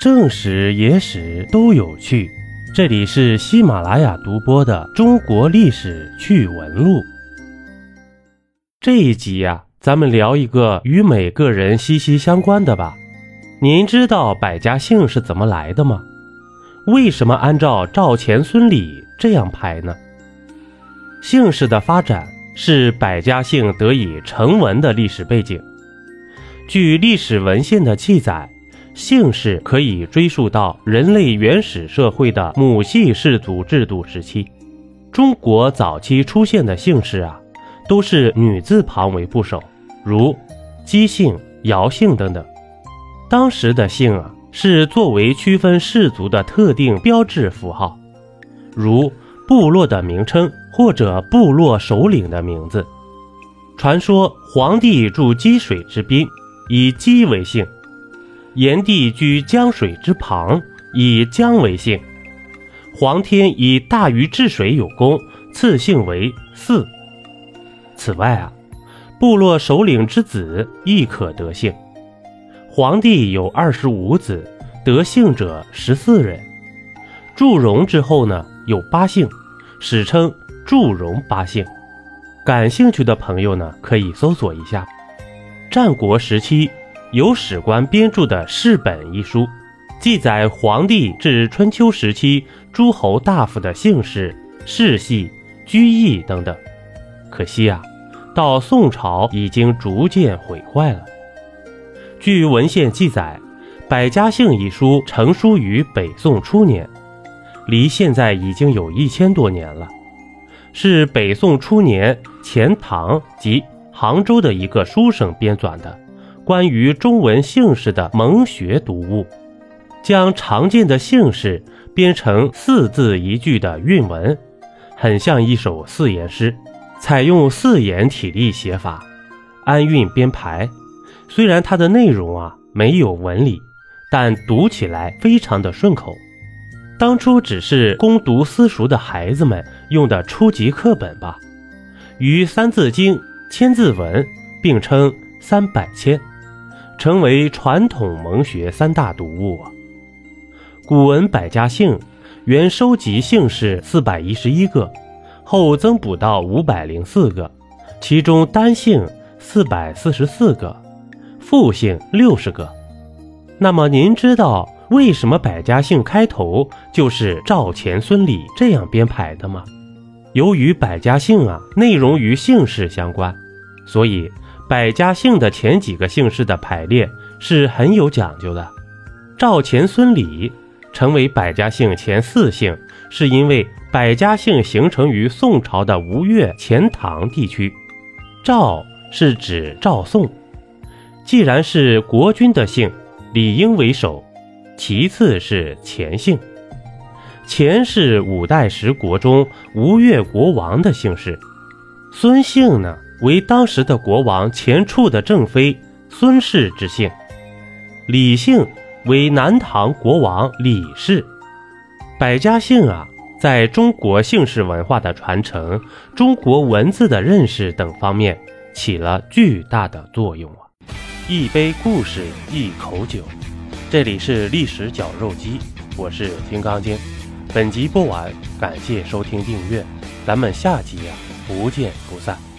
正史、野史都有趣。这里是喜马拉雅独播的《中国历史趣闻录》。这一集呀，咱们聊一个与每个人息息相关的吧。您知道百家姓是怎么来的吗？为什么按照赵钱孙李这样排呢？姓氏的发展是百家姓得以成文的历史背景。据历史文献的记载。姓氏可以追溯到人类原始社会的母系氏族制度时期。中国早期出现的姓氏啊，都是女字旁为部首，如姬姓、姚姓等等。当时的姓啊，是作为区分氏族的特定标志符号，如部落的名称或者部落首领的名字。传说黄帝住积水之滨，以姬为姓。炎帝居江水之旁，以江为姓；黄天以大禹治水有功，赐姓为嗣。此外啊，部落首领之子亦可得姓。黄帝有二十五子，得姓者十四人。祝融之后呢，有八姓，史称祝融八姓。感兴趣的朋友呢，可以搜索一下。战国时期。由史官编著的《世本》一书，记载黄帝至春秋时期诸侯大夫的姓氏、世系、居邑等等。可惜啊，到宋朝已经逐渐毁坏了。据文献记载，《百家姓》一书成书于北宋初年，离现在已经有一千多年了，是北宋初年钱塘及杭州的一个书生编纂的。关于中文姓氏的蒙学读物，将常见的姓氏编成四字一句的韵文，很像一首四言诗，采用四言体例写法，安韵编排。虽然它的内容啊没有文理，但读起来非常的顺口。当初只是攻读私塾的孩子们用的初级课本吧，与《三字经》《千字文》并称三百千。成为传统蒙学三大读物。古文百家姓原收集姓氏四百一十一个，后增补到五百零四个，其中单姓四百四十四个，复姓六十个。那么您知道为什么百家姓开头就是赵钱孙李这样编排的吗？由于百家姓啊内容与姓氏相关，所以。百家姓的前几个姓氏的排列是很有讲究的。赵钱孙李成为百家姓前四姓，是因为百家姓形成于宋朝的吴越钱塘地区。赵是指赵宋，既然是国君的姓，理应为首，其次是钱姓。钱是五代十国中吴越国王的姓氏，孙姓呢？为当时的国王钱俶的正妃孙氏之姓，李姓为南唐国王李氏。百家姓啊，在中国姓氏文化的传承、中国文字的认识等方面起了巨大的作用啊！一杯故事，一口酒，这里是历史绞肉机，我是金刚经。本集播完，感谢收听订阅，咱们下集啊，不见不散。